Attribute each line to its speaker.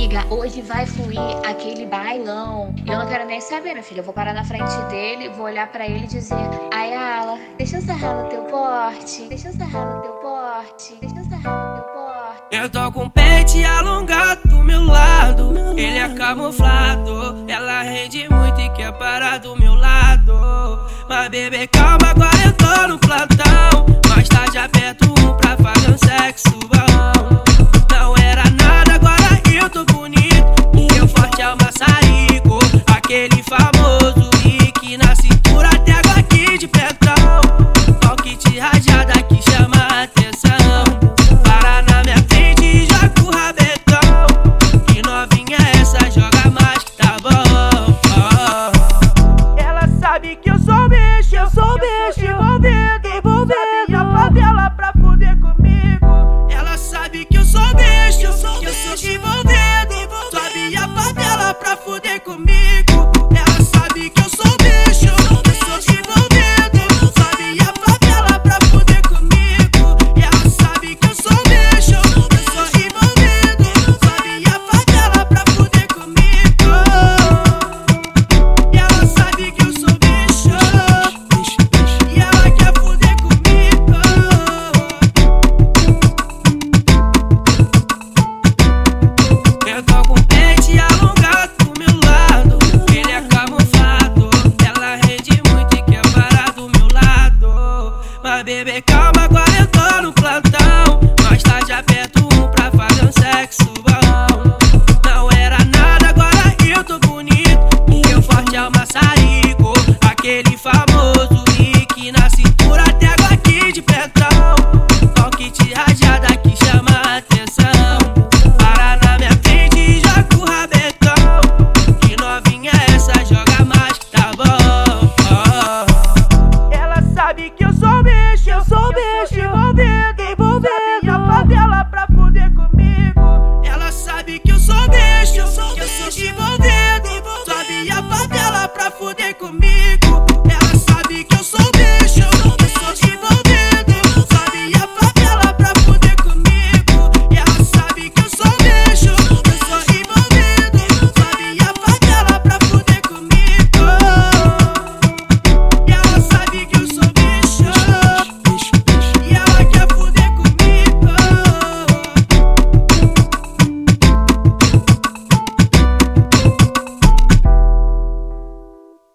Speaker 1: amiga, hoje vai fluir aquele bailão. Eu não quero nem saber, minha filha. Eu vou parar na frente dele, vou olhar para ele e dizer: Ayala, deixa eu sarrar no teu porte. Deixa eu sarrar no teu porte. Deixa eu sarrar no teu porte.
Speaker 2: Eu tô com o pente alongado do meu lado. Ele é camuflado. Ela rende muito e quer parar do meu lado. Mas bebê, calma, agora eu tô no plantão. Mais tarde aperto um pra fazer Mas bebê, calma, agora eu tô no plantão. mas tá de perto um pra fazer um sexo bom. Não era nada, agora eu tô bonito. E eu forte é o maçarico, aquele famoso. E que na cintura até aqui de pretão.